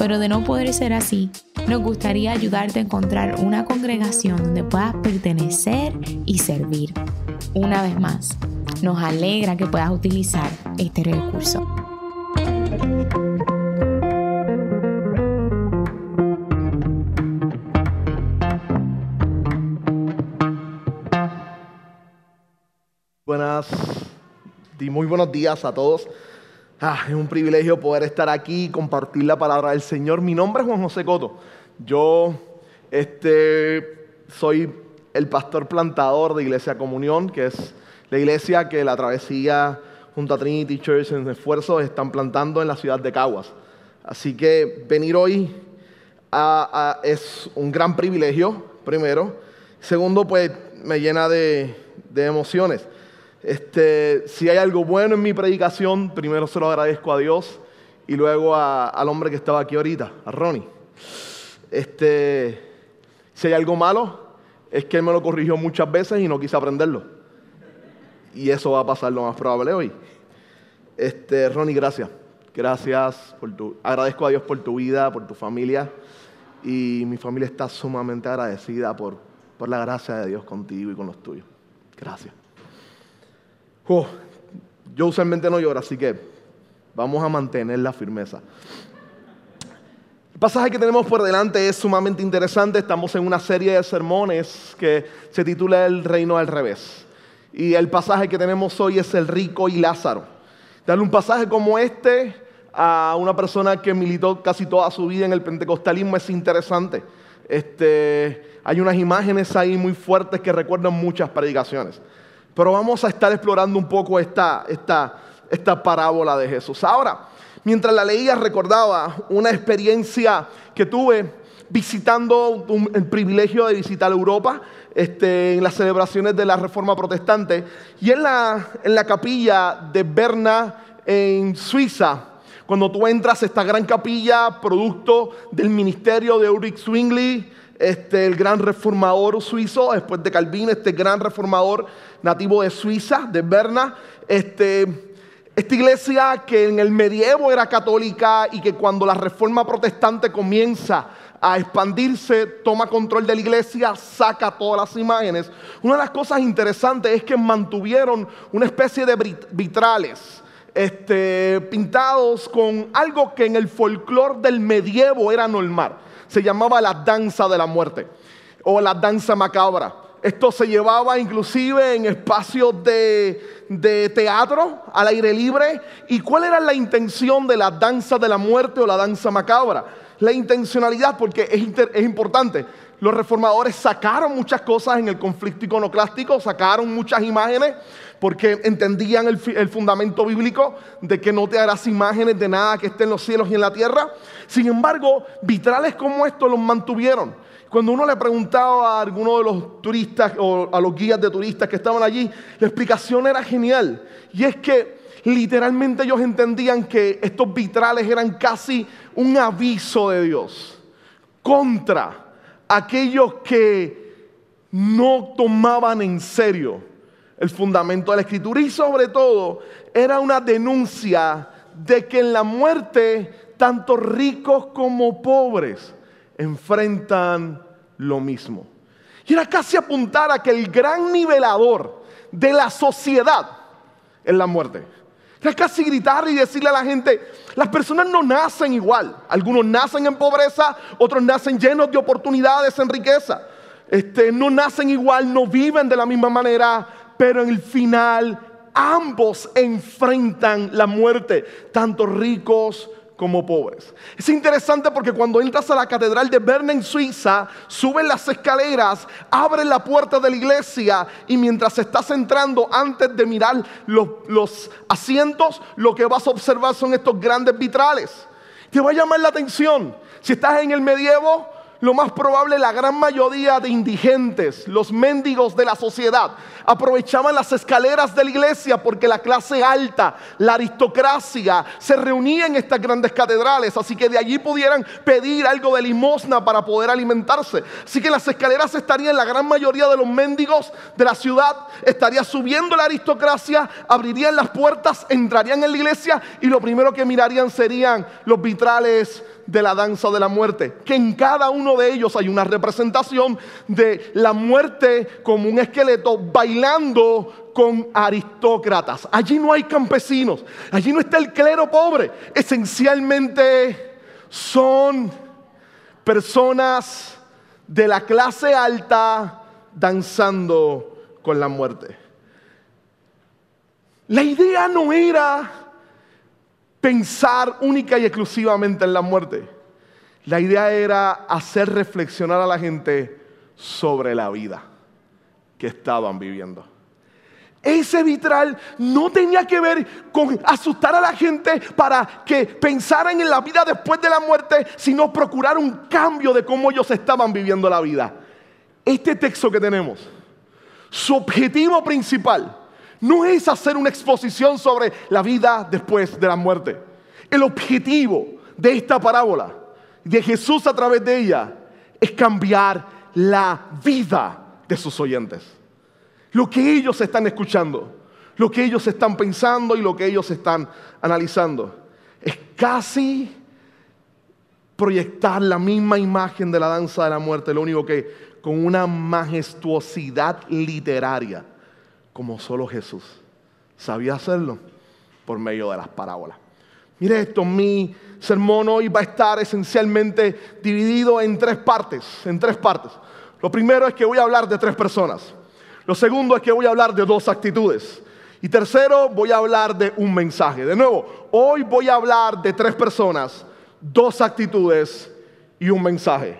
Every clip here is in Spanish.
pero de no poder ser así, nos gustaría ayudarte a encontrar una congregación donde puedas pertenecer y servir. Una vez más, nos alegra que puedas utilizar este recurso. Buenas y muy buenos días a todos. Ah, es un privilegio poder estar aquí y compartir la palabra del Señor. Mi nombre es Juan José Coto. Yo este, soy el pastor plantador de Iglesia Comunión, que es la iglesia que la travesía junto a Trinity Church en esfuerzos están plantando en la ciudad de Caguas. Así que venir hoy es un gran privilegio, primero. Segundo, pues me llena de, de emociones. Este, si hay algo bueno en mi predicación, primero se lo agradezco a Dios y luego al hombre que estaba aquí ahorita, a Ronnie. Este, si hay algo malo, es que él me lo corrigió muchas veces y no quise aprenderlo. Y eso va a pasar lo más probable hoy. Este, Ronnie, gracias. Gracias por tu. Agradezco a Dios por tu vida, por tu familia. Y mi familia está sumamente agradecida por, por la gracia de Dios contigo y con los tuyos. Gracias. Oh, yo usualmente no lloro, así que vamos a mantener la firmeza. El pasaje que tenemos por delante es sumamente interesante. Estamos en una serie de sermones que se titula El reino al revés. Y el pasaje que tenemos hoy es el rico y Lázaro. Darle un pasaje como este a una persona que militó casi toda su vida en el pentecostalismo es interesante. Este, hay unas imágenes ahí muy fuertes que recuerdan muchas predicaciones. Pero vamos a estar explorando un poco esta, esta, esta parábola de Jesús. Ahora, mientras la leía recordaba una experiencia que tuve visitando el privilegio de visitar Europa este, en las celebraciones de la Reforma Protestante y en la, en la capilla de Berna en Suiza. Cuando tú entras a esta gran capilla, producto del ministerio de Ulrich Zwingli, este, el gran reformador suizo, después de Calvin, este gran reformador nativo de Suiza, de Berna. Este, esta iglesia que en el medievo era católica y que cuando la reforma protestante comienza a expandirse, toma control de la iglesia, saca todas las imágenes. Una de las cosas interesantes es que mantuvieron una especie de vitrales este, pintados con algo que en el folclore del medievo era normal. Se llamaba la danza de la muerte o la danza macabra. Esto se llevaba inclusive en espacios de, teatro al aire libre. ¿Y cuál era la intención de la danza de la muerte o la danza macabra? La intencionalidad, porque es, importante. Los reformadores sacaron muchas cosas en el conflicto iconoclástico, sacaron muchas imágenes porque entendían el, fundamento bíblico de que no te harás imágenes de nada que esté en los cielos y en la tierra. Sin embargo, vitrales como estos los mantuvieron. Cuando uno le preguntaba a alguno de los turistas o a los guías de turistas que estaban allí, la explicación era genial. Y es que literalmente ellos entendían que estos vitrales eran casi un aviso de Dios contra aquellos que no tomaban en serio el fundamento de la escritura y sobre todo era una denuncia de que en la muerte tanto ricos como pobres enfrentan lo mismo. Y era casi apuntar a que el gran nivelador de la sociedad es la muerte. Era casi gritar y decirle a la gente, las personas no nacen igual. Algunos nacen en pobreza, otros nacen llenos de oportunidades en riqueza. Este, no nacen igual, no viven de la misma manera, pero en el final ambos enfrentan la muerte, tanto ricos como pobres. Es interesante porque cuando entras a la catedral de Berna en Suiza, suben las escaleras, abren la puerta de la iglesia y mientras estás entrando, antes de mirar los, los asientos, lo que vas a observar son estos grandes vitrales. Te va a llamar la atención. Si estás en el medievo, lo más probable la gran mayoría de indigentes, los mendigos de la sociedad, aprovechaban las escaleras de la iglesia porque la clase alta, la aristocracia, se reunía en estas grandes catedrales, así que de allí pudieran pedir algo de limosna para poder alimentarse. Así que las escaleras estarían la gran mayoría de los mendigos de la ciudad, estaría subiendo la aristocracia, abrirían las puertas, entrarían en la iglesia y lo primero que mirarían serían los vitrales de la danza de la muerte, que en cada uno de ellos hay una representación de la muerte como un esqueleto bailando con aristócratas. Allí no hay campesinos, allí no está el clero pobre, esencialmente son personas de la clase alta danzando con la muerte. La idea no era pensar única y exclusivamente en la muerte. La idea era hacer reflexionar a la gente sobre la vida que estaban viviendo. Ese vitral no tenía que ver con asustar a la gente para que pensaran en la vida después de la muerte, sino procurar un cambio de cómo ellos estaban viviendo la vida. Este texto que tenemos, su objetivo principal no es hacer una exposición sobre la vida después de la muerte. El objetivo de esta parábola, de Jesús a través de ella, es cambiar la vida de sus oyentes. Lo que ellos están escuchando, lo que ellos están pensando y lo que ellos están analizando. Es casi proyectar la misma imagen de la danza de la muerte, lo único que con una majestuosidad literaria como solo Jesús sabía hacerlo por medio de las parábolas. Mire esto, mi sermón hoy va a estar esencialmente dividido en tres partes, en tres partes. Lo primero es que voy a hablar de tres personas. Lo segundo es que voy a hablar de dos actitudes. Y tercero, voy a hablar de un mensaje. De nuevo, hoy voy a hablar de tres personas, dos actitudes y un mensaje.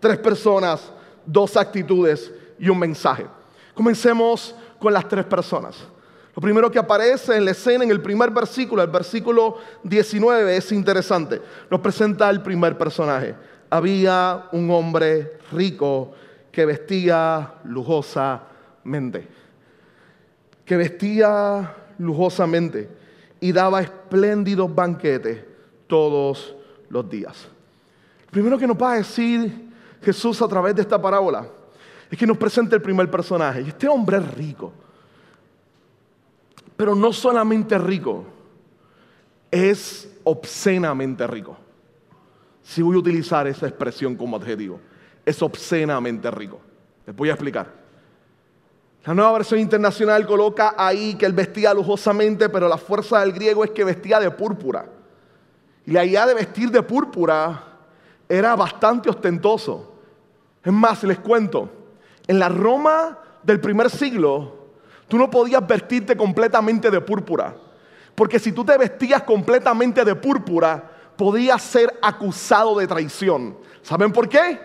Tres personas, dos actitudes y un mensaje. Comencemos con las tres personas. Lo primero que aparece en la escena, en el primer versículo, el versículo 19, es interesante. Nos presenta el primer personaje. Había un hombre rico que vestía lujosamente. Que vestía lujosamente y daba espléndidos banquetes todos los días. Lo primero que nos va a decir Jesús a través de esta parábola es que nos presenta el primer personaje. Y este hombre es rico. Pero no solamente rico, es obscenamente rico. Si voy a utilizar esa expresión como adjetivo, es obscenamente rico. Les voy a explicar. La nueva versión internacional coloca ahí que él vestía lujosamente, pero la fuerza del griego es que vestía de púrpura. Y la idea de vestir de púrpura era bastante ostentoso. Es más, les cuento, en la Roma del primer siglo, tú no podías vestirte completamente de púrpura. Porque si tú te vestías completamente de púrpura, podías ser acusado de traición. ¿Saben por qué?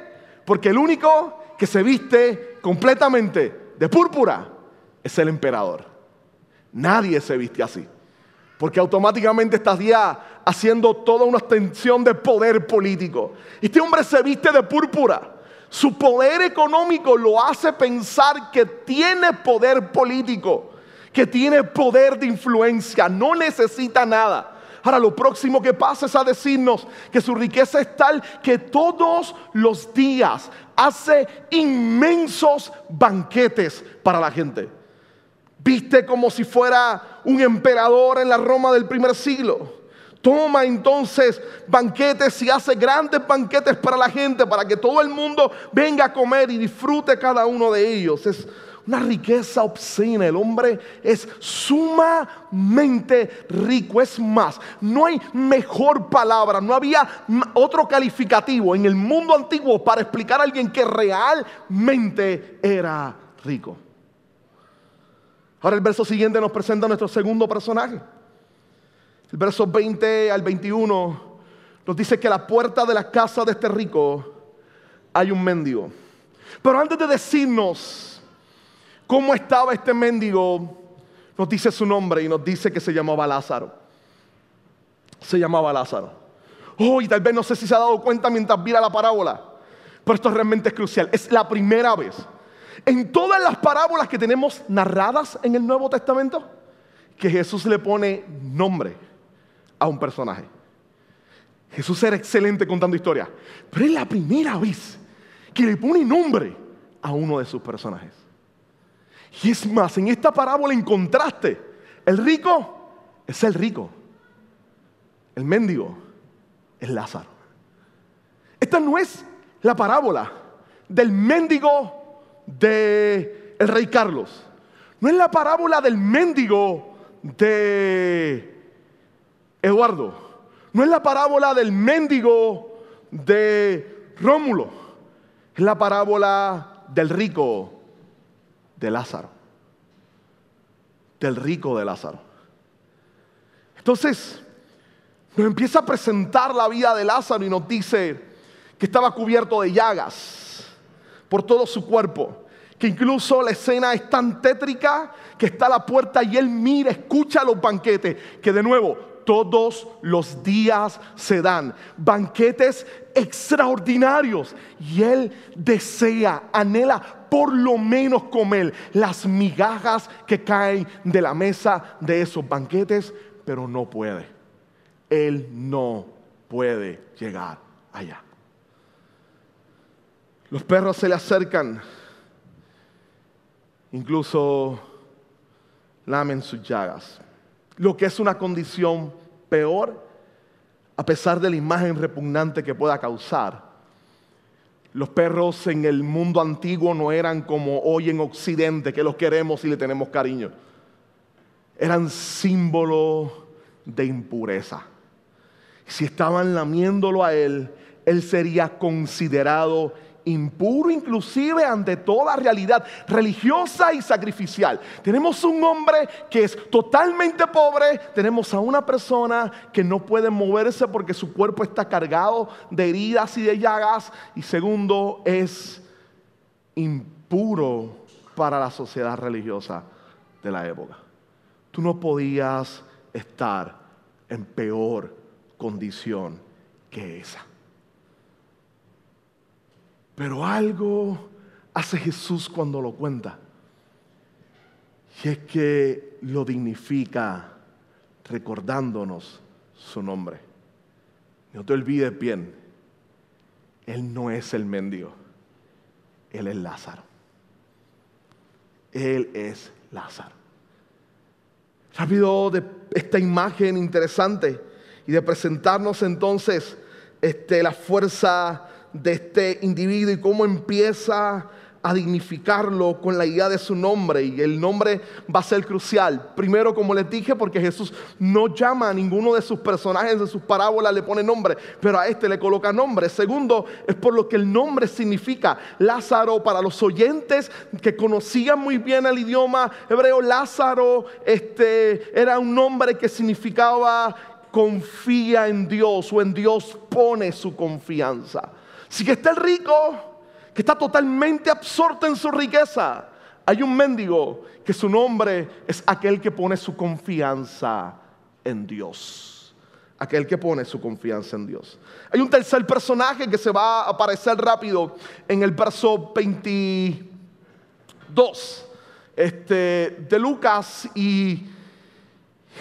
Porque el único que se viste completamente de púrpura es el emperador. Nadie se viste así. Porque automáticamente estás ya haciendo toda una extensión de poder político. Este hombre se viste de púrpura. Su poder económico lo hace pensar que tiene poder político, que tiene poder de influencia, no necesita nada. Ahora lo próximo que pasa es a decirnos que su riqueza es tal que todos los días hace inmensos banquetes para la gente. Viste como si fuera un emperador en la Roma del primer siglo. Toma entonces banquetes y hace grandes banquetes para la gente, para que todo el mundo venga a comer y disfrute cada uno de ellos. Es una riqueza obscena. El hombre es sumamente rico. Es más, no hay mejor palabra, no había otro calificativo en el mundo antiguo para explicar a alguien que realmente era rico. Ahora el verso siguiente nos presenta nuestro segundo personaje. El verso 20 al 21 nos dice que a la puerta de la casa de este rico hay un mendigo. Pero antes de decirnos cómo estaba este mendigo, nos dice su nombre y nos dice que se llamaba Lázaro. Se llamaba Lázaro. Oh, y tal vez no sé si se ha dado cuenta mientras mira la parábola. Pero esto realmente es crucial. Es la primera vez en todas las parábolas que tenemos narradas en el Nuevo Testamento que Jesús le pone nombre a un personaje. Jesús era excelente contando historias, pero es la primera vez que le pone nombre a uno de sus personajes. Y es más, en esta parábola en contraste, el rico es el rico, el mendigo es Lázaro. Esta no es la parábola del mendigo del el rey Carlos. No es la parábola del mendigo de Eduardo. No es la parábola del mendigo de Rómulo. Es la parábola del rico de Lázaro. Del rico de Lázaro. Entonces, nos empieza a presentar la vida de Lázaro y nos dice que estaba cubierto de llagas por todo su cuerpo. Que incluso la escena es tan tétrica que está a la puerta y él mira, escucha los banquetes. Que de nuevo, todos los días se dan. Banquetes extraordinarios. Y él desea, anhela por lo menos comer las migajas que caen de la mesa de esos banquetes, pero no puede. Él no puede llegar allá. Los perros se le acercan, incluso lamen sus llagas lo que es una condición peor, a pesar de la imagen repugnante que pueda causar. Los perros en el mundo antiguo no eran como hoy en Occidente, que los queremos y le tenemos cariño. Eran símbolo de impureza. Si estaban lamiéndolo a él, él sería considerado impuro inclusive ante toda realidad religiosa y sacrificial. Tenemos un hombre que es totalmente pobre, tenemos a una persona que no puede moverse porque su cuerpo está cargado de heridas y de llagas y segundo es impuro para la sociedad religiosa de la época. Tú no podías estar en peor condición que esa. Pero algo hace Jesús cuando lo cuenta. Y es que lo dignifica recordándonos su nombre. No te olvides bien, Él no es el mendigo, Él es Lázaro. Él es Lázaro. Rápido de esta imagen interesante y de presentarnos entonces este, la fuerza de este individuo y cómo empieza a dignificarlo con la idea de su nombre. Y el nombre va a ser crucial. Primero, como les dije, porque Jesús no llama a ninguno de sus personajes de sus parábolas, le pone nombre, pero a este le coloca nombre. Segundo, es por lo que el nombre significa. Lázaro, para los oyentes que conocían muy bien el idioma hebreo, Lázaro este, era un nombre que significaba confía en Dios o en Dios pone su confianza. Si que está el rico, que está totalmente absorto en su riqueza. Hay un mendigo que su nombre es aquel que pone su confianza en Dios. Aquel que pone su confianza en Dios. Hay un tercer personaje que se va a aparecer rápido en el verso 22 este, de Lucas y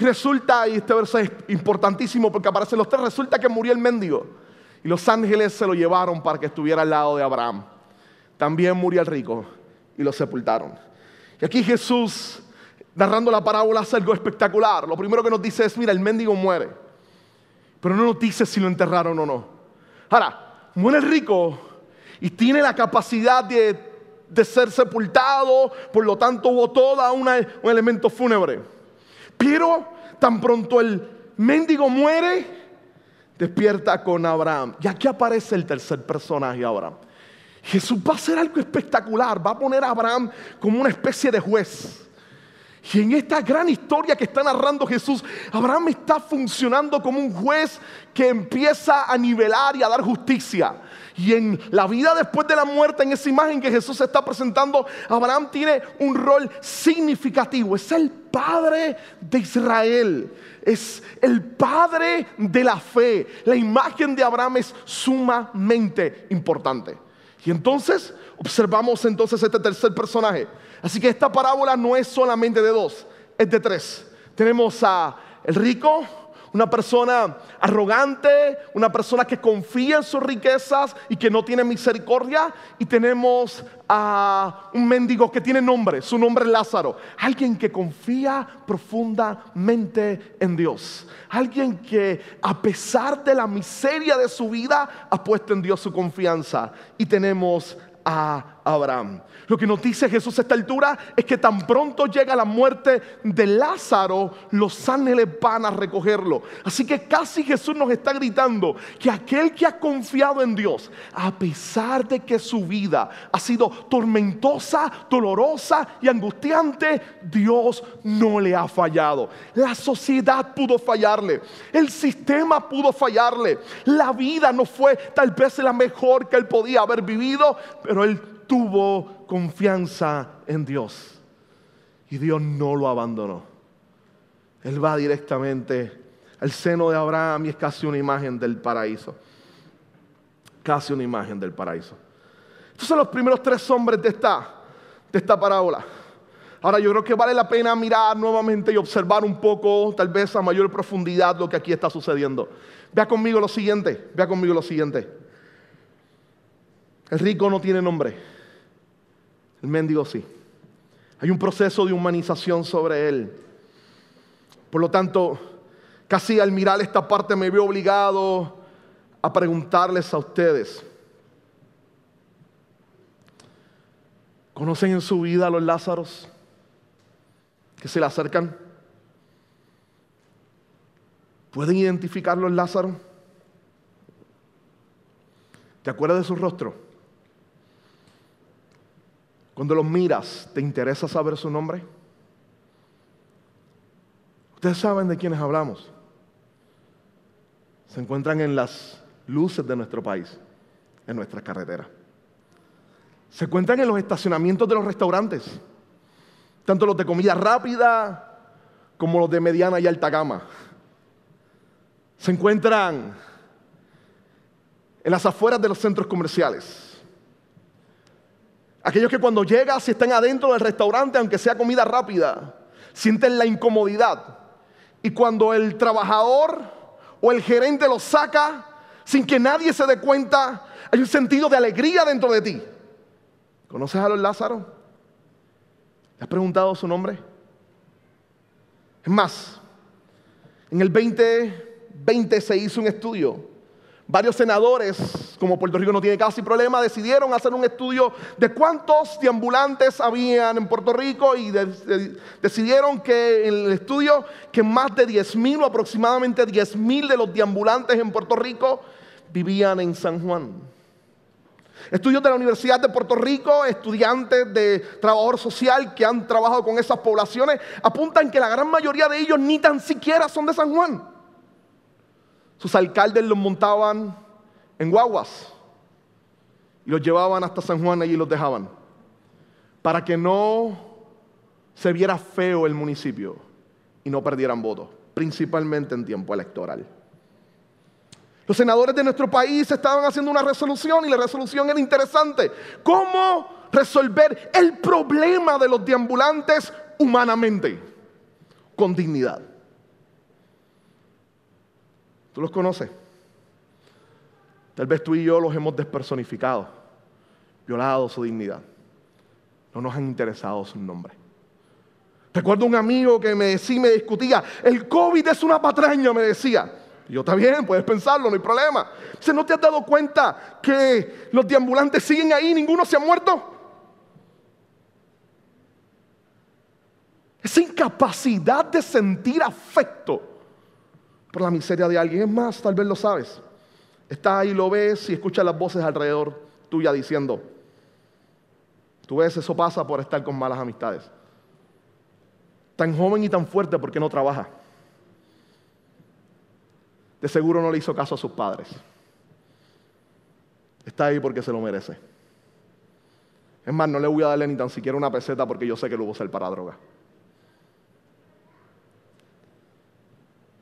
resulta, y este verso es importantísimo porque aparecen los tres, resulta que murió el mendigo. Y los ángeles se lo llevaron para que estuviera al lado de Abraham. También murió el rico y lo sepultaron. Y aquí Jesús, narrando la parábola, hace algo espectacular. Lo primero que nos dice es, mira, el mendigo muere. Pero no nos dice si lo enterraron o no. Ahora, muere el rico y tiene la capacidad de, ser sepultado, por lo tanto hubo todo un elemento fúnebre. Pero tan pronto el mendigo muere, despierta con Abraham. Y aquí aparece el tercer personaje, Abraham. Jesús va a hacer algo espectacular, va a poner a Abraham como una especie de juez. Y en esta gran historia que está narrando Jesús, Abraham está funcionando como un juez que empieza a nivelar y a dar justicia. Y en la vida después de la muerte, en esa imagen que Jesús está presentando, Abraham tiene un rol significativo. Es el padre de Israel. Es el padre de la fe. La imagen de Abraham es sumamente importante. Y entonces observamos entonces este tercer personaje. Así que esta parábola no es solamente de dos, es de tres. Tenemos a el rico, una persona arrogante, una persona que confía en sus riquezas y que no tiene misericordia. Y tenemos a un mendigo que tiene nombre, su nombre es Lázaro. Alguien que confía profundamente en Dios. Alguien que a pesar de la miseria de su vida ha puesto en Dios su confianza. Y tenemos a Abraham. Lo que nos dice Jesús a esta altura es que tan pronto llega la muerte de Lázaro, los ángeles van a recogerlo. Así que casi Jesús nos está gritando que aquel que ha confiado en Dios, a pesar de que su vida ha sido tormentosa, dolorosa y angustiante, Dios no le ha fallado. La sociedad pudo fallarle, el sistema pudo fallarle, la vida no fue tal vez la mejor que él podía haber vivido, pero él tuvo confianza en Dios. Y Dios no lo abandonó. Él va directamente al seno de Abraham y es casi una imagen del paraíso. Casi una imagen del paraíso. Estos son los primeros tres hombres de esta, de esta parábola. Ahora yo creo que vale la pena mirar nuevamente y observar un poco, tal vez a mayor profundidad, lo que aquí está sucediendo. Vea conmigo lo siguiente, vea conmigo lo siguiente. El rico no tiene nombre. El mendigo sí. Hay un proceso de humanización sobre él. Por lo tanto, casi al mirar esta parte me veo obligado a preguntarles a ustedes. ¿Conocen en su vida a los Lázaros que se le acercan? ¿Pueden identificar los Lázaros? ¿Te acuerdas de su rostro? Cuando los miras, ¿te interesa saber su nombre? Ustedes saben de quiénes hablamos. Se encuentran en las luces de nuestro país, en nuestras carreteras. Se encuentran en los estacionamientos de los restaurantes, tanto los de comida rápida como los de mediana y alta gama. Se encuentran en las afueras de los centros comerciales Aquellos que cuando llegas y están adentro del restaurante, aunque sea comida rápida, sienten la incomodidad. Y cuando el trabajador o el gerente los saca sin que nadie se dé cuenta, hay un sentido de alegría dentro de ti. ¿Conoces a los Lázaro? ¿Le has preguntado su nombre? Es más, en el 2020 se hizo un estudio Varios senadores, como Puerto Rico no tiene casi problema, decidieron hacer un estudio de cuántos deambulantes habían en Puerto Rico y decidieron que en el estudio que más de 10 mil o aproximadamente 10 mil de los deambulantes en Puerto Rico vivían en San Juan. Estudios de la Universidad de Puerto Rico, estudiantes de trabajador social que han trabajado con esas poblaciones, apuntan que la gran mayoría de ellos ni tan siquiera son de San Juan. Sus alcaldes los montaban en guaguas y los llevaban hasta San Juan y los dejaban. Para que no se viera feo el municipio y no perdieran votos, principalmente en tiempo electoral. Los senadores de nuestro país estaban haciendo una resolución y la resolución era interesante. ¿Cómo resolver el problema de los deambulantes humanamente? Con dignidad. ¿Tú los conoces? Tal vez tú y yo los hemos despersonificado, violado su dignidad. No nos han interesado su nombre. Recuerdo un amigo que me decía, me discutía, el COVID es una patraña, me decía. yo, está bien, puedes pensarlo, no hay problema. Dice, ¿no te has dado cuenta que los deambulantes siguen ahí y ninguno se ha muerto? Esa incapacidad de sentir afecto por la miseria de alguien. Es más, tal vez lo sabes. Estás ahí, lo ves y escuchas las voces alrededor tuya diciendo, tú ves, eso pasa por estar con malas amistades. Tan joven y tan fuerte porque no trabaja. De seguro no le hizo caso a sus padres. Está ahí porque se lo merece. Es más, no le voy a darle ni tan siquiera una peseta porque yo sé que lo va a usar para droga.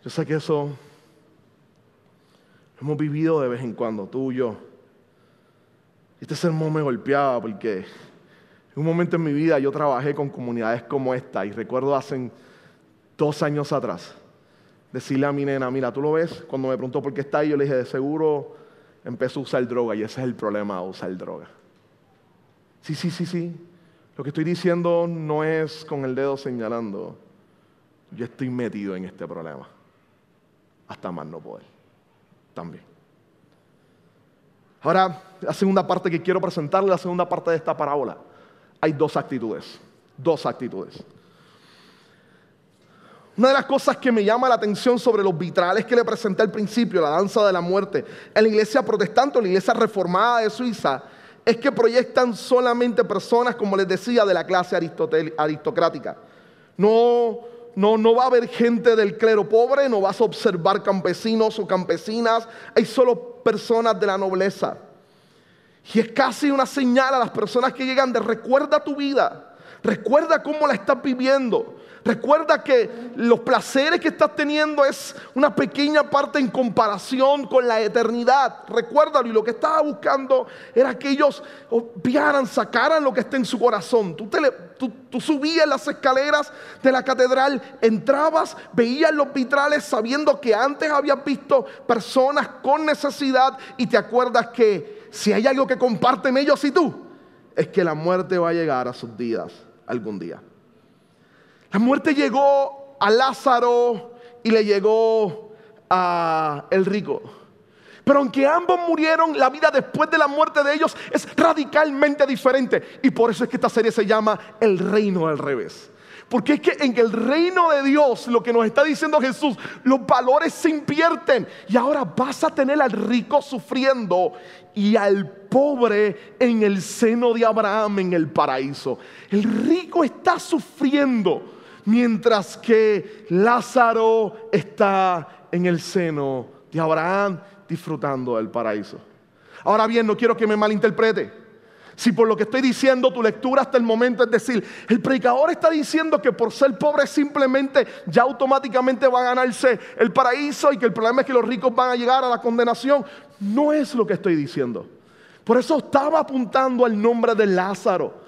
Yo sé que eso hemos vivido de vez en cuando, tú y yo. Este sermón me golpeaba porque en un momento en mi vida yo trabajé con comunidades como esta y recuerdo hace dos años atrás decirle a mi nena, mira, tú lo ves, cuando me preguntó por qué está ahí, yo le dije, de seguro empezó a usar droga y ese es el problema usar droga. Sí, sí, sí, sí. Lo que estoy diciendo no es con el dedo señalando. Yo estoy metido en este problema. Hasta más no poder. También. Ahora, la segunda parte que quiero presentarle, la segunda parte de esta parábola. Hay dos actitudes. Dos actitudes. Una de las cosas que me llama la atención sobre los vitrales que le presenté al principio, la danza de la muerte, en la iglesia protestante o la iglesia reformada de Suiza, es que proyectan solamente personas, como les decía, de la clase aristocrática. No, no, no va a haber gente del clero pobre, no vas a observar campesinos o campesinas, hay solo personas de la nobleza. Y es casi una señal a las personas que llegan de recuerda tu vida, recuerda cómo la estás viviendo, Recuerda que los placeres que estás teniendo es una pequeña parte en comparación con la eternidad. Recuérdalo y lo que estaba buscando era que ellos obviaran, sacaran lo que está en su corazón. Tú, tú subías las escaleras de la catedral, entrabas, veías los vitrales sabiendo que antes habías visto personas con necesidad y te acuerdas que si hay algo que comparten ellos y tú, es que la muerte va a llegar a sus días algún día. La muerte llegó a Lázaro y le llegó a el rico. Pero aunque ambos murieron, la vida después de la muerte de ellos es radicalmente diferente. Y por eso es que esta serie se llama El reino al revés. Porque es que en el reino de Dios, lo que nos está diciendo Jesús, los valores se invierten. Y ahora vas a tener al rico sufriendo y al pobre en el seno de Abraham en el paraíso. El rico está sufriendo mientras que Lázaro está en el seno de Abraham disfrutando del paraíso. Ahora bien, no quiero que me malinterprete. Si por lo que estoy diciendo tu lectura hasta el momento es decir, el predicador está diciendo que por ser pobre simplemente ya automáticamente va a ganarse el paraíso y que el problema es que los ricos van a llegar a la condenación. No es lo que estoy diciendo. Por eso estaba apuntando al nombre de Lázaro.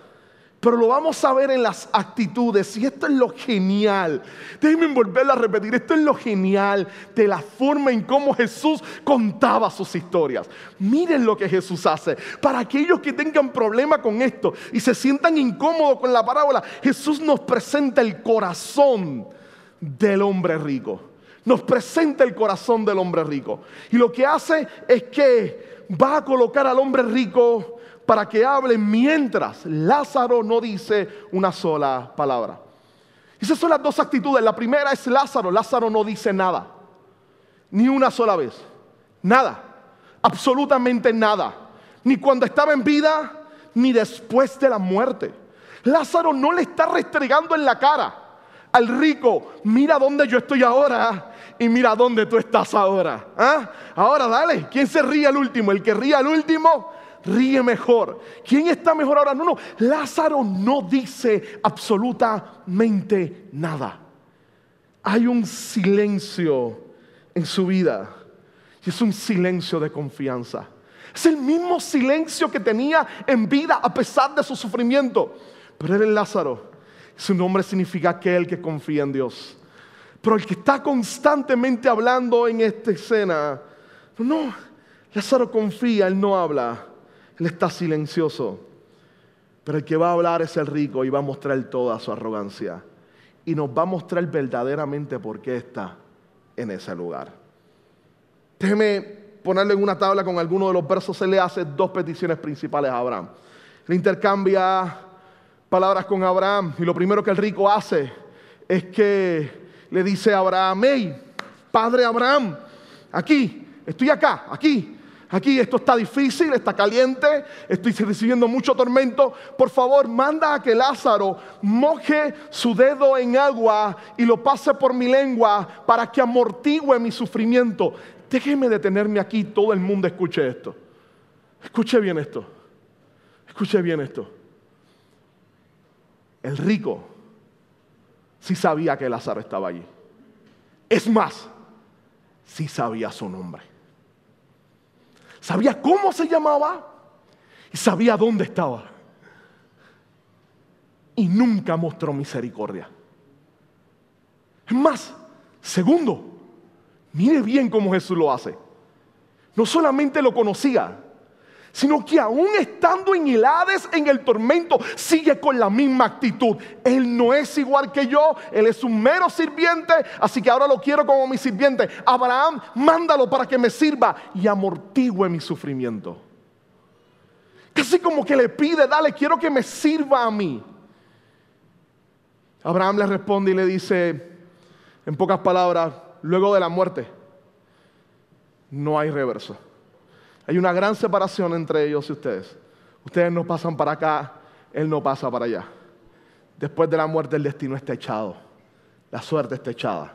Pero lo vamos a ver en las actitudes. Y esto es lo genial. Déjenme volverlo a repetir. Esto es lo genial de la forma en cómo Jesús contaba sus historias. Miren lo que Jesús hace. Para aquellos que tengan problema con esto y se sientan incómodos con la parábola, Jesús nos presenta el corazón del hombre rico. Nos presenta el corazón del hombre rico. Y lo que hace es que va a colocar al hombre rico para que hable mientras Lázaro no dice una sola palabra. Esas son las dos actitudes. La primera es Lázaro. Lázaro no dice nada. Ni una sola vez. Nada. Absolutamente nada. Ni cuando estaba en vida, ni después de la muerte. Lázaro no le está restregando en la cara al rico, mira dónde yo estoy ahora y mira dónde tú estás ahora. ¿Ah? Ahora dale, ¿quién se ríe al último? El que ríe al último ríe mejor. ¿Quién está mejor ahora? No, no, Lázaro no dice absolutamente nada. Hay un silencio en su vida y es un silencio de confianza. Es el mismo silencio que tenía en vida a pesar de su sufrimiento. Pero él es Lázaro. Su nombre significa aquel que confía en Dios. Pero el que está constantemente hablando en esta escena, no, Lázaro confía, él no habla. Él está silencioso. Pero el que va a hablar es el rico y va a mostrar toda su arrogancia. Y nos va a mostrar verdaderamente por qué está en ese lugar. Déjeme ponerle en una tabla con alguno de los versos. Él le hace dos peticiones principales a Abraham. Le intercambia palabras con Abraham. Y lo primero que el rico hace es que le dice a Abraham, hey, padre Abraham, aquí, estoy acá, aquí, Aquí esto está difícil, está caliente, estoy recibiendo mucho tormento. Por favor, manda a que Lázaro moje su dedo en agua y lo pase por mi lengua para que amortigüe mi sufrimiento. Déjeme detenerme aquí, todo el mundo escuche esto. Escuche bien esto. Escuche bien esto. El rico sí sabía que Lázaro estaba allí. Es más, sí sabía su nombre sabía cómo se llamaba y sabía dónde estaba. Y nunca mostró misericordia. Es más, segundo, mire bien cómo Jesús lo hace. No solamente lo conocía, sino que aún estando en el Hades, en el tormento, sigue con la misma actitud. Él no es igual que yo, él es un mero sirviente, así que ahora lo quiero como mi sirviente. Abraham, mándalo para que me sirva y amortigüe mi sufrimiento. Casi como que le pide, dale, quiero que me sirva a mí. Abraham le responde y le dice, en pocas palabras, luego de la muerte, no hay reverso. Hay una gran separación entre ellos y ustedes. Ustedes no pasan para acá, Él no pasa para allá. Después de la muerte el destino está echado, la suerte está echada,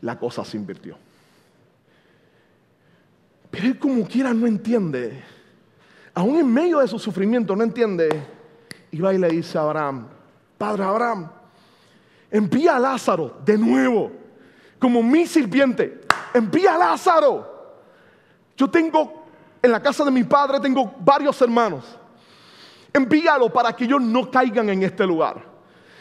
la cosa se invirtió. Pero Él como quiera no entiende, aún en medio de su sufrimiento no entiende, y va y le dice a Abraham, Padre Abraham, envía a Lázaro de nuevo, como mi sirviente, envía a Lázaro yo tengo en la casa de mi padre, tengo varios hermanos. Envíalo para que ellos no caigan en este lugar.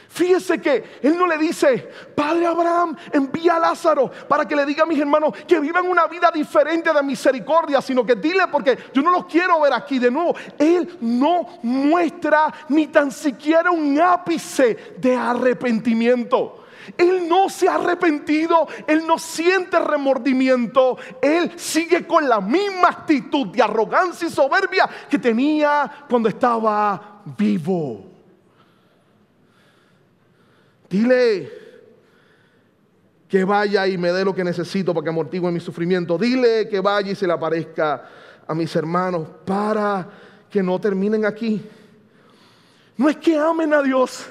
Fíjese que él no le dice, Padre Abraham, envía a Lázaro para que le diga a mis hermanos que vivan una vida diferente de misericordia, sino que dile porque yo no los quiero ver aquí de nuevo. Él no muestra ni tan siquiera un ápice de arrepentimiento. Él no se ha arrepentido, él no siente remordimiento, él sigue con la misma actitud de arrogancia y soberbia que tenía cuando estaba vivo. Dile que vaya y me dé lo que necesito para que amortigue mi sufrimiento. Dile que vaya y se le aparezca a mis hermanos para que no terminen aquí. No es que amen a Dios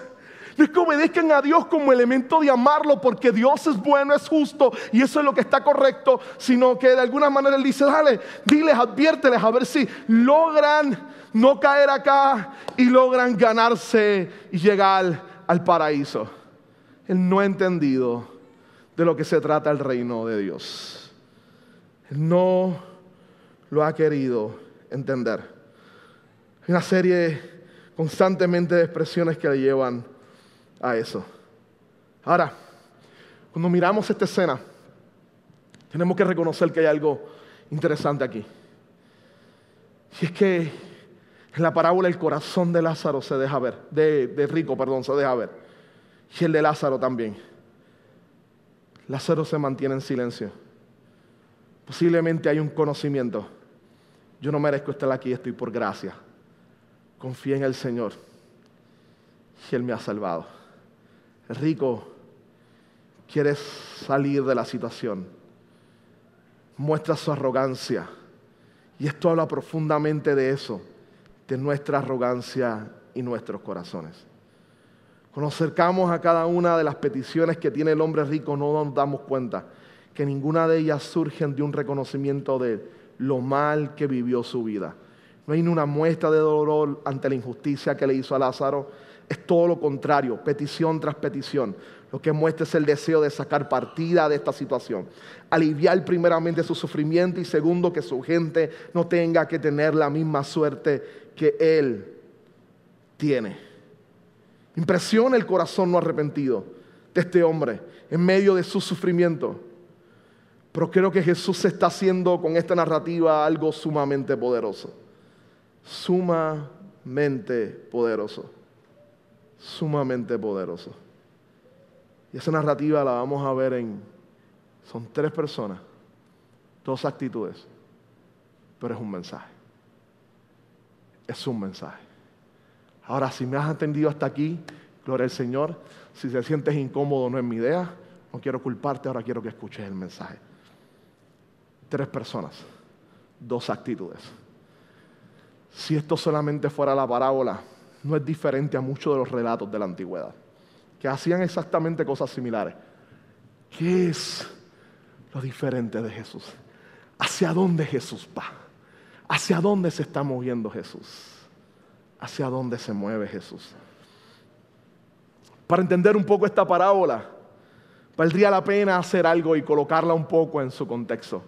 no es que obedezcan a Dios como elemento de amarlo porque Dios es bueno, es justo y eso es lo que está correcto, sino que de alguna manera Él dice, dale, diles, adviérteles a ver si logran no caer acá y logran ganarse y llegar al paraíso. Él no ha entendido de lo que se trata el reino de Dios. Él no lo ha querido entender. Hay una serie constantemente de expresiones que le llevan a eso. Ahora, cuando miramos esta escena, tenemos que reconocer que hay algo interesante aquí. Y es que en la parábola el corazón de Lázaro se deja ver, de, de Rico, perdón, se deja ver. Y el de Lázaro también. Lázaro se mantiene en silencio. Posiblemente hay un conocimiento. Yo no merezco estar aquí, estoy por gracia. Confía en el Señor. Y Él me ha salvado rico quiere salir de la situación. Muestra su arrogancia. Y esto habla profundamente de eso, de nuestra arrogancia y nuestros corazones. Cuando acercamos a cada una de las peticiones que tiene el hombre rico, no nos damos cuenta que ninguna de ellas surgen de un reconocimiento de lo mal que vivió su vida. No hay ni una muestra de dolor ante la injusticia que le hizo a Lázaro, es todo lo contrario, petición tras petición. Lo que muestra es el deseo de sacar partida de esta situación. Aliviar primeramente su sufrimiento y segundo que su gente no tenga que tener la misma suerte que él tiene. Impresiona el corazón no arrepentido de este hombre en medio de su sufrimiento. Pero creo que Jesús está haciendo con esta narrativa algo sumamente poderoso. Sumamente poderoso sumamente poderoso. Y esa narrativa la vamos a ver en, son tres personas, dos actitudes, pero es un mensaje. Es un mensaje. Ahora, si me has atendido hasta aquí, gloria al Señor, si te sientes incómodo, no es mi idea, no quiero culparte, ahora quiero que escuches el mensaje. Tres personas, dos actitudes. Si esto solamente fuera la parábola, no es diferente a muchos de los relatos de la antigüedad, que hacían exactamente cosas similares. ¿Qué es lo diferente de Jesús? ¿Hacia dónde Jesús va? ¿Hacia dónde se está moviendo Jesús? ¿Hacia dónde se mueve Jesús? Para entender un poco esta parábola, valdría la pena hacer algo y colocarla un poco en su contexto.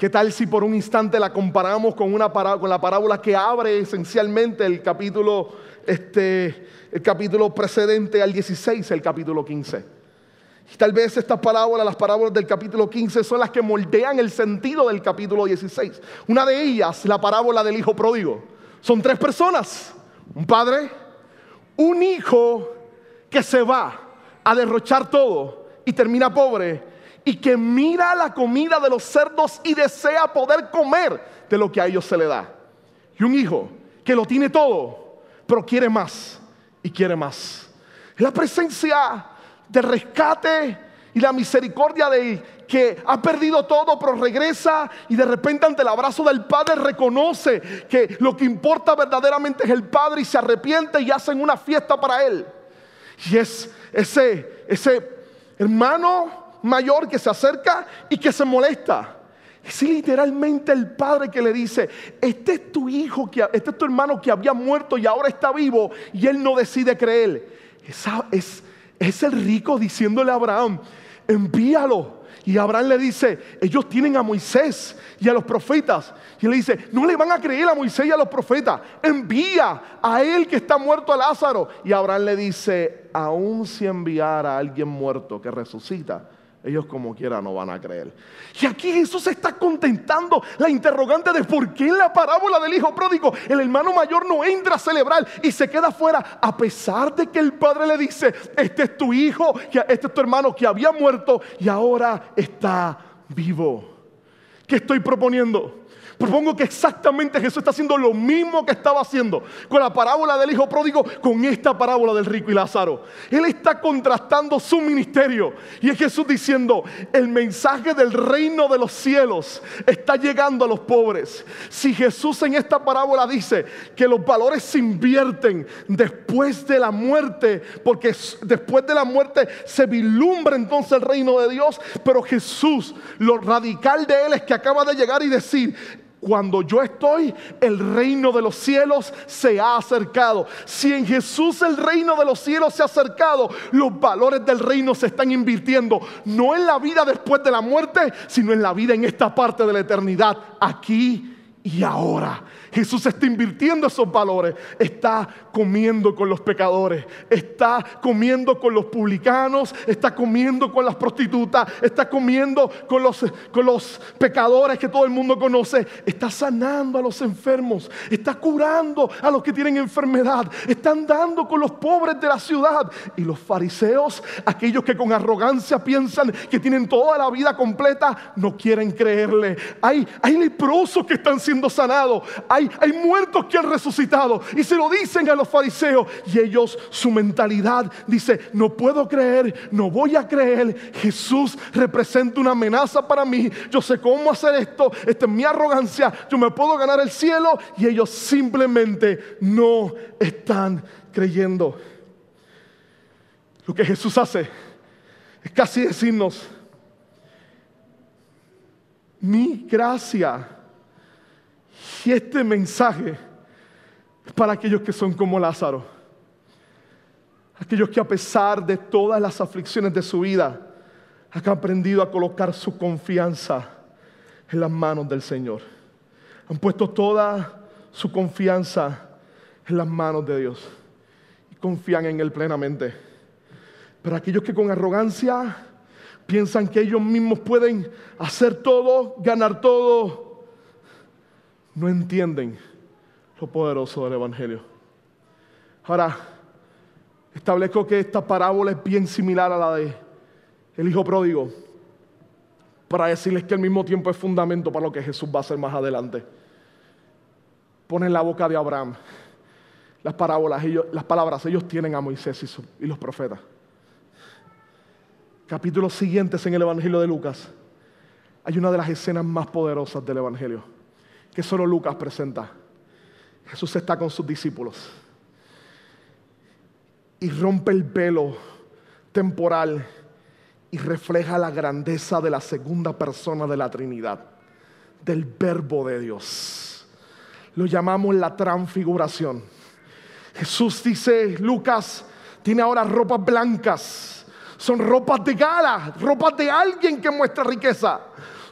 ¿Qué tal si por un instante la comparamos con, una con la parábola que abre esencialmente el capítulo, este, el capítulo precedente al 16, el capítulo 15? Y tal vez estas parábolas, las parábolas del capítulo 15, son las que moldean el sentido del capítulo 16. Una de ellas, la parábola del hijo pródigo. Son tres personas, un padre, un hijo que se va a derrochar todo y termina pobre y que mira la comida de los cerdos y desea poder comer de lo que a ellos se le da. Y un hijo que lo tiene todo, pero quiere más y quiere más. La presencia de rescate y la misericordia de que ha perdido todo, pero regresa y de repente ante el abrazo del Padre reconoce que lo que importa verdaderamente es el Padre y se arrepiente y hacen una fiesta para Él. Y es ese, ese hermano mayor que se acerca y que se molesta. Es literalmente el padre que le dice, este es tu hijo, que, este es tu hermano que había muerto y ahora está vivo y él no decide creer. es, el rico diciéndole a Abraham, envíalo. Y Abraham le dice, ellos tienen a Moisés y a los profetas. Y él le dice, no le van a creer a Moisés y a los profetas. Envía a él que está muerto a Lázaro. Y Abraham le dice, aún si enviara a alguien muerto que resucita, ellos como quiera no van a creer. Y aquí Jesús está contentando la interrogante de por qué en la parábola del hijo pródigo el hermano mayor no entra a celebrar y se queda fuera a pesar de que el padre le dice, este es tu hijo, este es tu hermano que había muerto y ahora está vivo. ¿Qué estoy proponiendo? Propongo que exactamente Jesús está haciendo lo mismo que estaba haciendo con la parábola del hijo pródigo, con esta parábola del rico y Lázaro. Él está contrastando su ministerio y es Jesús diciendo, el mensaje del reino de los cielos está llegando a los pobres. Si Jesús en esta parábola dice que los valores se invierten después de la muerte, porque después de la muerte se vislumbra entonces el reino de Dios, pero Jesús, lo radical de él es que acaba de llegar y decir, cuando yo estoy, el reino de los cielos se ha acercado. Si en Jesús el reino de los cielos se ha acercado, los valores del reino se están invirtiendo, no en la vida después de la muerte, sino en la vida en esta parte de la eternidad, aquí y ahora. Jesús está invirtiendo esos valores, está comiendo con los pecadores, está comiendo con los publicanos, está comiendo con las prostitutas, está comiendo con los, con los pecadores que todo el mundo conoce, está sanando a los enfermos, está curando a los que tienen enfermedad, está andando con los pobres de la ciudad. Y los fariseos, aquellos que con arrogancia piensan que tienen toda la vida completa, no quieren creerle. Hay, hay leprosos que están siendo sanados, hay, hay muertos que han resucitado. Y se lo dicen a los fariseos. Y ellos, su mentalidad dice, no puedo creer, no voy a creer, Jesús representa una amenaza para mí, yo sé cómo hacer esto, esta es mi arrogancia, yo me puedo ganar el cielo y ellos simplemente no están creyendo. Lo que Jesús hace es casi decirnos, mi gracia y este mensaje para aquellos que son como Lázaro. Aquellos que a pesar de todas las aflicciones de su vida, han aprendido a colocar su confianza en las manos del Señor. Han puesto toda su confianza en las manos de Dios y confían en Él plenamente. Pero aquellos que con arrogancia piensan que ellos mismos pueden hacer todo, ganar todo, no entienden lo poderoso del Evangelio. Ahora, establezco que esta parábola es bien similar a la de el hijo pródigo, para decirles que al mismo tiempo es fundamento para lo que Jesús va a hacer más adelante. Pone en la boca de Abraham las parábolas, las palabras, ellos tienen a Moisés y, y los profetas. Capítulos siguientes en el Evangelio de Lucas, hay una de las escenas más poderosas del Evangelio, que solo Lucas presenta. Jesús está con sus discípulos y rompe el velo temporal y refleja la grandeza de la segunda persona de la Trinidad, del verbo de Dios. Lo llamamos la transfiguración. Jesús dice, Lucas, tiene ahora ropas blancas. Son ropas de gala, ropas de alguien que muestra riqueza.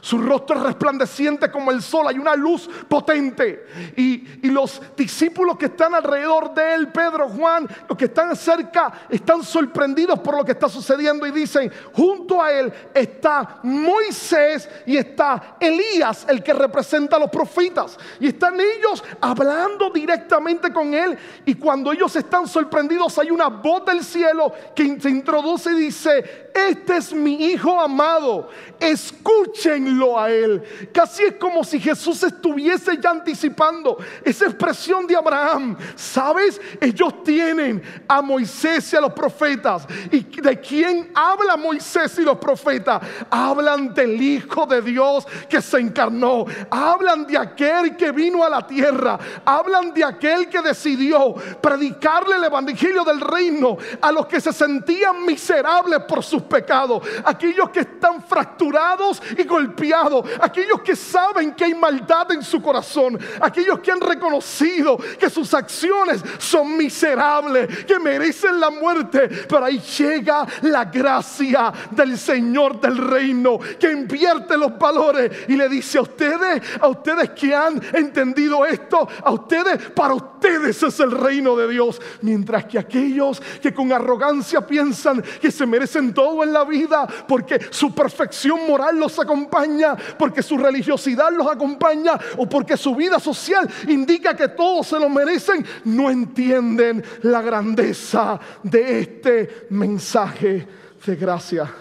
Su rostro es resplandeciente como el sol, hay una luz potente. Y, los discípulos que están alrededor de él, Pedro, Juan, los que están cerca, están sorprendidos por lo que está sucediendo y dicen, junto a él está Moisés y está Elías, el que representa a los profetas. Y están ellos hablando directamente con él. Y cuando ellos están sorprendidos, hay una voz del cielo que se introduce y dice, este es mi hijo amado, escúchenlo a él. Casi es como si Jesús estuviese ya anticipando esa expresión de Abraham. ¿Sabes? Ellos tienen a Moisés y a los profetas. ¿Y de quién habla Moisés y los profetas? Hablan del Hijo de Dios que se encarnó. Hablan de aquel que vino a la tierra. Hablan de aquel que decidió predicarle el evangelio del reino a los que se sentían miserables por sus pecados, aquellos que están fracturados y golpeados, aquellos que saben que hay maldad en su corazón, aquellos que han reconocido que sus acciones son miserables, que merecen la muerte, pero ahí llega la gracia del Señor del reino que invierte los valores y le dice a ustedes, a ustedes que han entendido esto, a ustedes, para ustedes es el reino de Dios, mientras que aquellos que con arrogancia piensan que se merecen todo en la vida porque su perfección moral los acompaña, porque su religiosidad los acompaña o porque su vida social indica que todos se lo merecen, no entienden la grandeza de este mensaje de gracia.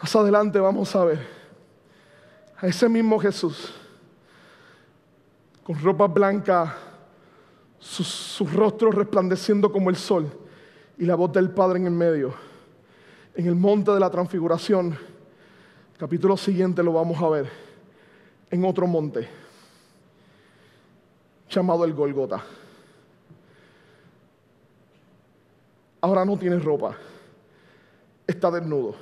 Más adelante vamos a ver a ese mismo Jesús con ropa blanca, su, su rostro resplandeciendo como el sol y la voz del Padre en el medio. En el monte de la transfiguración, capítulo siguiente lo vamos a ver, en otro monte, llamado el Golgota. Ahora no tiene ropa, está desnudo.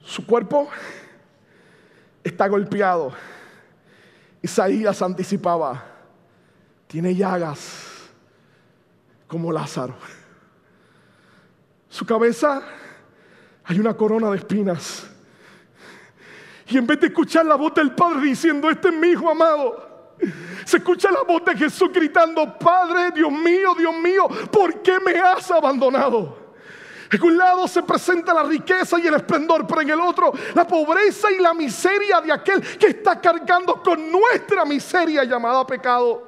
Su cuerpo está golpeado. Isaías anticipaba, tiene llagas como Lázaro. Su cabeza hay una corona de espinas. Y en vez de escuchar la voz del Padre diciendo, este es mi hijo amado, se escucha la voz de Jesús gritando, Padre, Dios mío, Dios mío, ¿por qué me has abandonado? En un lado se presenta la riqueza y el esplendor, pero en el otro la pobreza y la miseria de aquel que está cargando con nuestra miseria llamada pecado.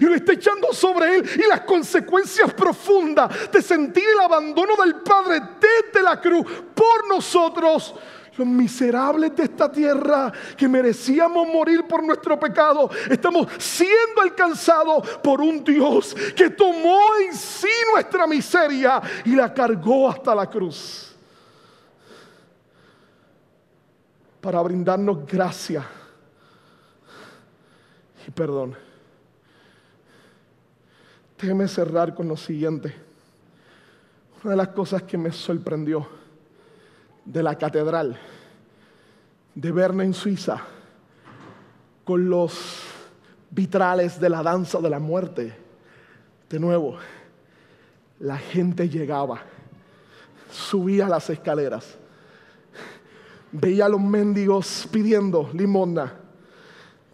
Y lo está echando sobre él y las consecuencias profundas de sentir el abandono del Padre desde la cruz por nosotros, los miserables de esta tierra que merecíamos morir por nuestro pecado, estamos siendo alcanzados por un Dios que tomó en sí nuestra miseria y la cargó hasta la cruz para brindarnos gracia y perdón. Déjeme cerrar con lo siguiente. Una de las cosas que me sorprendió de la catedral de Berna en Suiza, con los vitrales de la danza de la muerte, de nuevo, la gente llegaba, subía las escaleras, veía a los mendigos pidiendo limosna,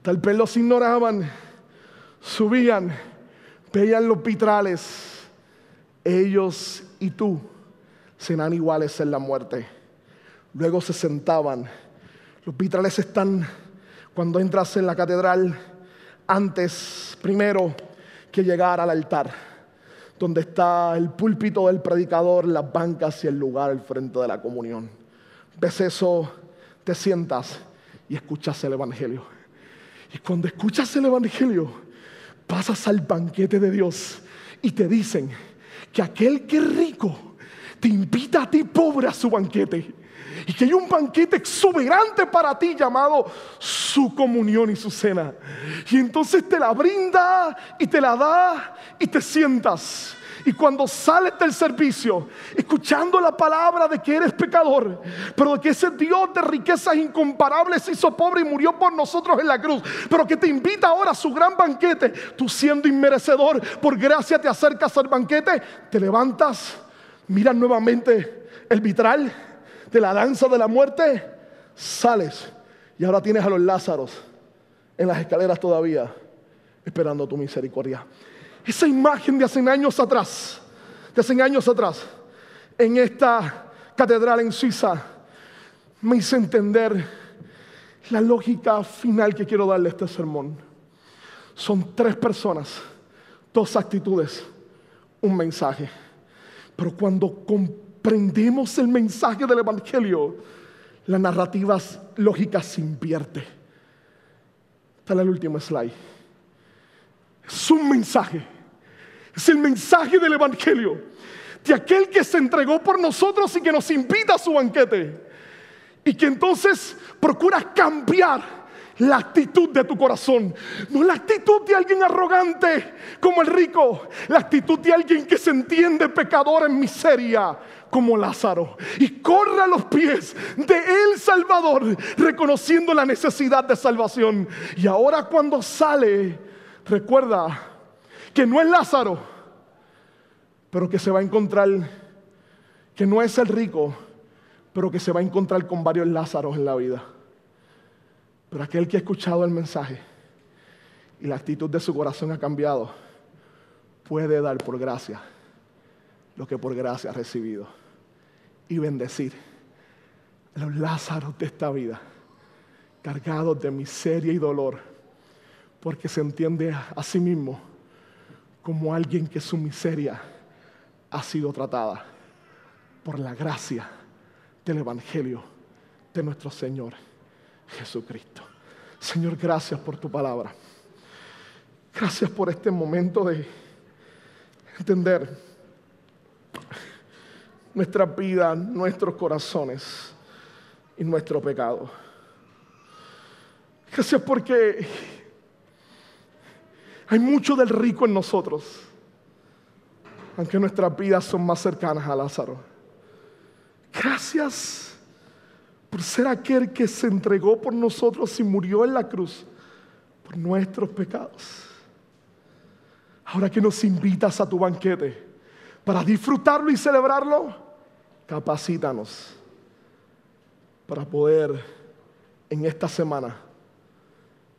tal vez los ignoraban, subían veían los vitrales, ellos y tú serán iguales en la muerte. Luego se sentaban. Los vitrales están cuando entras en la catedral antes, primero que llegar al altar, donde está el púlpito del predicador, las bancas y el lugar al frente de la comunión. Ves eso, te sientas y escuchas el Evangelio. Y cuando escuchas el Evangelio, pasas al banquete de Dios y te dicen que aquel que es rico te invita a ti pobre a su banquete. Y que hay un banquete exuberante para ti llamado su comunión y su cena. Y entonces te la brinda y te la da y te sientas. Y cuando sales del servicio, escuchando la palabra de que eres pecador, pero de que ese Dios de riquezas incomparables se hizo pobre y murió por nosotros en la cruz, pero que te invita ahora a su gran banquete, tú siendo inmerecedor, por gracia te acercas al banquete, te levantas, miras nuevamente el vitral de la danza de la muerte, sales y ahora tienes a los Lázaros en las escaleras todavía, esperando tu misericordia. Esa imagen de hace años atrás, de hace años atrás, en esta catedral en Suiza, me hizo entender la lógica final que quiero darle a este sermón. Son tres personas, dos actitudes, un mensaje. Pero cuando comprendemos el mensaje del Evangelio, la narrativa lógica se invierte. Está el último slide. Es un mensaje. Es el mensaje del Evangelio. De aquel que se entregó por nosotros y que nos invita a su banquete. Y que entonces procura cambiar la actitud de tu corazón. No la actitud de alguien arrogante como el rico. La actitud de alguien que se entiende pecador en miseria como Lázaro. Y corre a los pies de el Salvador reconociendo la necesidad de salvación. Y ahora cuando sale, recuerda que no es Lázaro, pero que se va a encontrar, que no es el rico, pero que se va a encontrar con varios Lázaros en la vida. Pero aquel que ha escuchado el mensaje y la actitud de su corazón ha cambiado, puede dar por gracia lo que por gracia ha recibido y bendecir a los Lázaros de esta vida, cargados de miseria y dolor, porque se entiende a sí mismo como alguien que su miseria ha sido tratada por la gracia del Evangelio de nuestro Señor. Jesucristo. Señor, gracias por tu palabra. Gracias por este momento de entender nuestra vida, nuestros corazones y nuestro pecado. Gracias porque hay mucho del rico en nosotros, aunque nuestras vidas son más cercanas a Lázaro. Gracias por ser aquel que se entregó por nosotros y murió en la cruz por nuestros pecados. Ahora que nos invitas a tu banquete para disfrutarlo y celebrarlo, capacítanos para poder en esta semana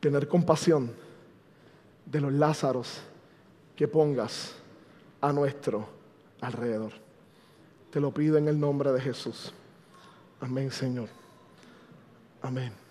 tener compasión de los Lázaros que pongas a nuestro alrededor. Te lo pido en el nombre de Jesús. Amén, Señor. Amén.